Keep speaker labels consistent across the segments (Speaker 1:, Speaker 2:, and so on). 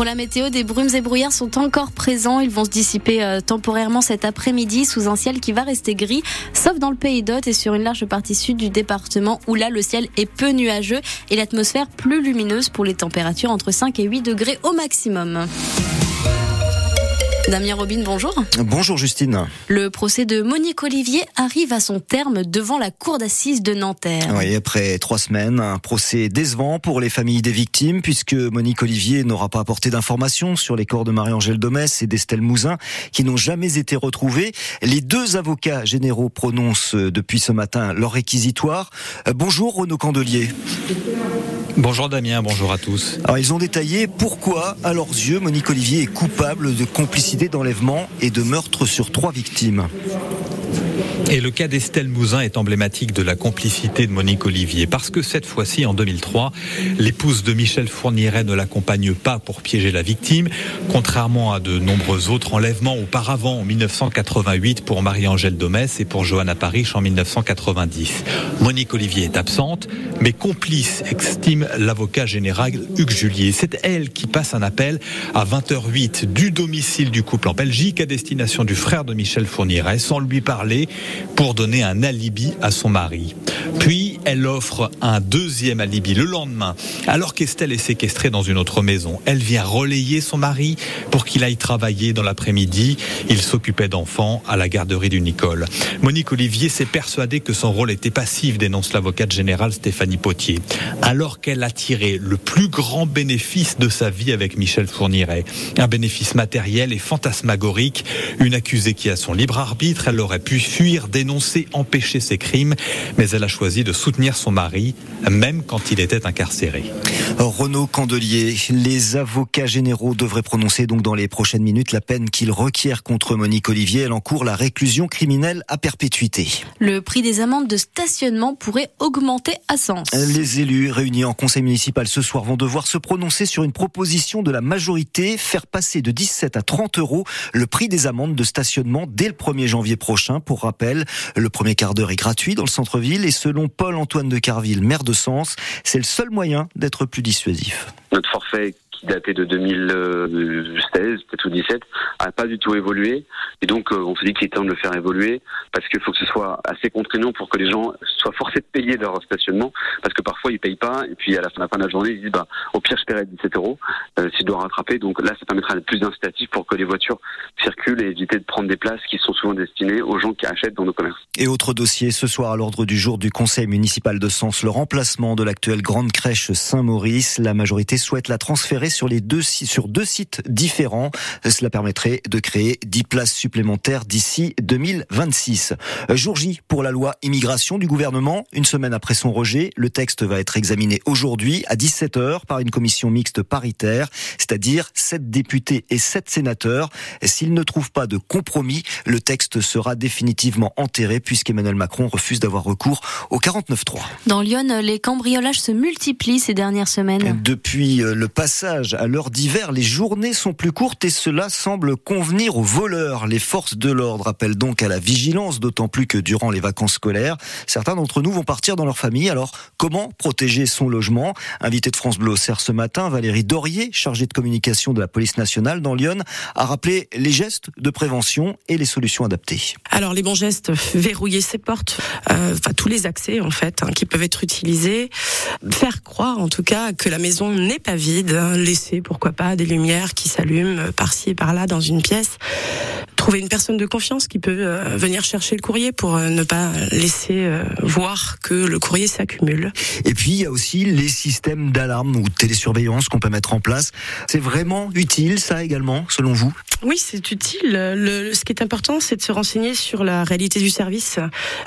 Speaker 1: Pour la météo, des brumes et brouillards sont encore présents. Ils vont se dissiper euh, temporairement cet après-midi sous un ciel qui va rester gris, sauf dans le pays d'Hôte et sur une large partie sud du département où là le ciel est peu nuageux et l'atmosphère plus lumineuse pour les températures entre 5 et 8 degrés au maximum. Damien Robin, bonjour.
Speaker 2: Bonjour Justine.
Speaker 1: Le procès de Monique Olivier arrive à son terme devant la cour d'assises de Nanterre.
Speaker 2: Oui, après trois semaines, un procès décevant pour les familles des victimes puisque Monique Olivier n'aura pas apporté d'informations sur les corps de Marie-Angèle Domès et d'Estelle Mouzin qui n'ont jamais été retrouvés. Les deux avocats généraux prononcent depuis ce matin leur réquisitoire. Euh, bonjour Renaud Candelier.
Speaker 3: Bonjour Damien, bonjour à tous.
Speaker 2: Alors ils ont détaillé pourquoi, à leurs yeux, Monique Olivier est coupable de complicité d'enlèvement et de meurtre sur trois victimes.
Speaker 3: Et le cas d'Estelle Mouzin est emblématique de la complicité de Monique Olivier. Parce que cette fois-ci, en 2003, l'épouse de Michel Fourniret ne l'accompagne pas pour piéger la victime, contrairement à de nombreux autres enlèvements auparavant en 1988 pour Marie-Angèle Domès et pour Johanna Parich en 1990. Monique Olivier est absente, mais complice, estime l'avocat général Hugues Julier. C'est elle qui passe un appel à 20h08 du domicile du couple en Belgique à destination du frère de Michel Fourniret sans lui parler pour donner un alibi à son mari. Puis, elle offre un deuxième alibi le lendemain, alors qu'Estelle est séquestrée dans une autre maison. Elle vient relayer son mari pour qu'il aille travailler dans l'après-midi. Il s'occupait d'enfants à la garderie du Nicole. Monique Olivier s'est persuadée que son rôle était passif, dénonce l'avocate générale Stéphanie Potier. Alors qu'elle a tiré le plus grand bénéfice de sa vie avec Michel Fourniret. Un bénéfice matériel et fantasmagorique. Une accusée qui a son libre arbitre. Elle aurait pu fuir, dénoncer, empêcher ses crimes. Mais elle a choisi de soutenir son mari, même quand il était incarcéré.
Speaker 2: Renaud Candelier, les avocats généraux devraient prononcer donc dans les prochaines minutes la peine qu'ils requièrent contre Monique Olivier. Elle encourt la réclusion criminelle à perpétuité.
Speaker 1: Le prix des amendes de stationnement pourrait augmenter à sens.
Speaker 2: Les élus réunis en conseil municipal ce soir vont devoir se prononcer sur une proposition de la majorité, faire passer de 17 à 30 euros le prix des amendes de stationnement dès le 1er janvier prochain. Pour le premier quart d'heure est gratuit dans le centre-ville et selon Paul-Antoine de Carville, maire de Sens, c'est le seul moyen d'être plus dissuasif.
Speaker 4: Qui datait de 2016, peut-être ou 17, a pas du tout évolué. Et donc, euh, on se dit qu'il est temps de le faire évoluer parce qu'il faut que ce soit assez contraignant pour que les gens soient forcés de payer leur stationnement parce que parfois ils payent pas et puis à la fin, de la journée ils disent bah au pire je paierai 17 euros euh, s'ils doivent rattraper. Donc là, ça permettra d'être plus d'incitatif pour que les voitures circulent et éviter de prendre des places qui sont souvent destinées aux gens qui achètent dans nos commerces.
Speaker 2: Et autre dossier ce soir à l'ordre du jour du Conseil municipal de Sens, le remplacement de l'actuelle grande crèche Saint-Maurice. La majorité souhaite la transférer sur les deux sur deux sites différents. Cela permettrait de créer 10 places supplémentaires d'ici 2026. Jour J pour la loi immigration du gouvernement. Une semaine après son rejet, le texte va être examiné aujourd'hui à 17h par une commission mixte paritaire, c'est-à-dire 7 députés et 7 sénateurs. S'ils ne trouvent pas de compromis, le texte sera définitivement enterré puisqu'Emmanuel Macron refuse d'avoir recours au 49-3.
Speaker 1: Dans Lyon, les cambriolages se multiplient ces dernières semaines.
Speaker 2: Depuis le passage à l'heure d'hiver, les journées sont plus courtes et cela semble convenir aux voleurs. Les forces de l'ordre appellent donc à la vigilance, d'autant plus que durant les vacances scolaires, certains d'entre nous vont partir dans leur famille. Alors, comment protéger son logement? Invité de France Bleu ce matin, Valérie Dorier, chargée de communication de la police nationale dans Lyon, a rappelé les gestes de prévention et les solutions adaptées.
Speaker 5: Alors, les bons gestes, verrouiller ses portes, euh, enfin tous les accès en fait hein, qui peuvent être utilisés, faire croire en tout cas que la maison n'est pas vide, hein, laisser pourquoi pas des lumières qui s'allument par-ci et par-là dans une pièce trouver une personne de confiance qui peut euh, venir chercher le courrier pour euh, ne pas laisser euh, voir que le courrier s'accumule.
Speaker 2: Et puis il y a aussi les systèmes d'alarme ou de télésurveillance qu'on peut mettre en place. C'est vraiment utile ça également selon vous?
Speaker 5: Oui, c'est utile. Le, ce qui est important, c'est de se renseigner sur la réalité du service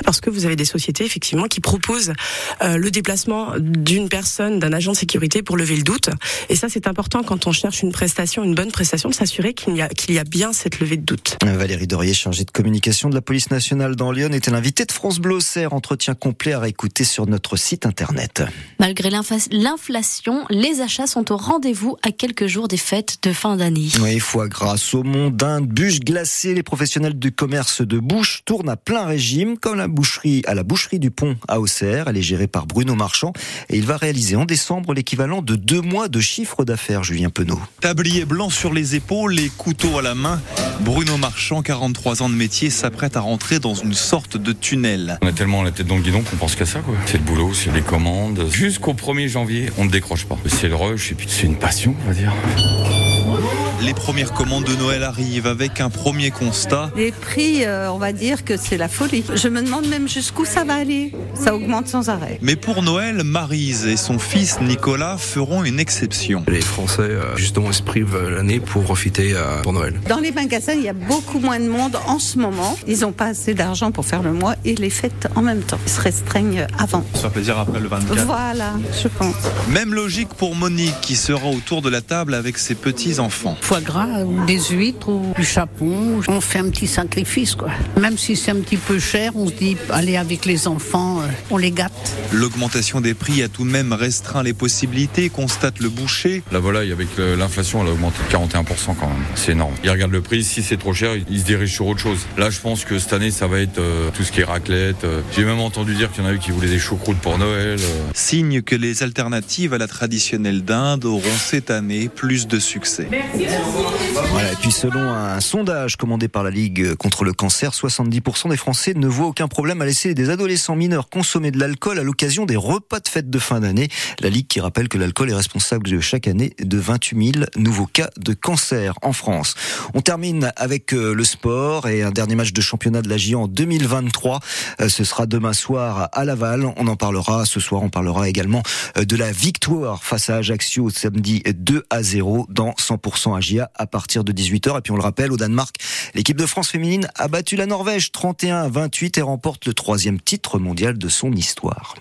Speaker 5: parce que vous avez des sociétés effectivement qui proposent le déplacement d'une personne, d'un agent de sécurité pour lever le doute. Et ça, c'est important quand on cherche une prestation, une bonne prestation, de s'assurer qu'il y a qu'il y a bien cette levée de doute.
Speaker 2: Valérie Dorier, chargée de communication de la police nationale dans Lyon, était l'invité de France Bleu Entretien complet à réécouter sur notre site internet.
Speaker 1: Malgré l'inflation, les achats sont au rendez-vous à quelques jours des fêtes de fin d'année.
Speaker 2: Oui, foie gras, saumon, dinde, bûches glacées. Les professionnels du commerce de bouche tournent à plein régime, comme la boucherie à la boucherie du Pont à Auxerre. Elle est gérée par Bruno Marchand et il va réaliser en décembre l'équivalent de deux mois de chiffre d'affaires, Julien Penaud.
Speaker 6: Tablier blanc sur les épaules, les couteaux à la main. Bruno Marchand, 43 ans de métier, s'apprête à rentrer dans une sorte de tunnel.
Speaker 7: On a tellement la tête dans le guidon qu'on pense qu'à ça. C'est le boulot, c'est les commandes. Jusqu'au 1er janvier, on ne décroche pas. C'est le rush et puis c'est une passion, on va dire.
Speaker 6: Les premières commandes de Noël arrivent avec un premier constat.
Speaker 8: Les prix, euh, on va dire que c'est la folie. Je me demande même jusqu'où ça va aller. Ça augmente sans arrêt.
Speaker 6: Mais pour Noël, Marise et son fils Nicolas feront une exception.
Speaker 9: Les Français, euh, justement, se privent l'année pour profiter euh, pour Noël.
Speaker 8: Dans les magasins, il y a beaucoup moins de monde en ce moment. Ils n'ont pas assez d'argent pour faire le mois et les fêtes en même temps. Ils se restreignent avant.
Speaker 6: Ça fait plaisir après le 24.
Speaker 8: Voilà, je pense.
Speaker 6: Même logique pour Monique qui sera autour de la table avec ses petits-enfants
Speaker 10: foie gras ou des huîtres ou du chapon. On fait un petit sacrifice, quoi. Même si c'est un petit peu cher, on se dit, allez, avec les enfants, euh, on les gâte.
Speaker 6: L'augmentation des prix a tout de même restreint les possibilités, constate le boucher.
Speaker 7: La volaille, avec l'inflation, elle a augmenté de 41% quand même. C'est énorme. Il regarde le prix, si c'est trop cher, il se dirige sur autre chose. Là, je pense que cette année, ça va être euh, tout ce qui est raclette. Euh. J'ai même entendu dire qu'il y en a eu qui voulaient des choucroutes pour Noël.
Speaker 6: Signe que les alternatives à la traditionnelle dinde auront cette année plus de succès. Merci.
Speaker 2: Et puis selon un sondage commandé par la Ligue contre le cancer, 70% des Français ne voient aucun problème à laisser des adolescents mineurs consommer de l'alcool à l'occasion des repas de fête de fin d'année. La Ligue qui rappelle que l'alcool est responsable de chaque année de 28 000 nouveaux cas de cancer en France. On termine avec euh, le sport et un dernier match de championnat de la Giant en 2023. Euh, ce sera demain soir à Laval. On en parlera ce soir. On parlera également euh, de la victoire face à Ajaccio samedi 2 à 0 dans 100% À partir de 18h. Et puis on le rappelle, au Danemark, l'équipe de France féminine a battu la Norvège 31 à 28 et remporte le troisième titre mondial de son histoire.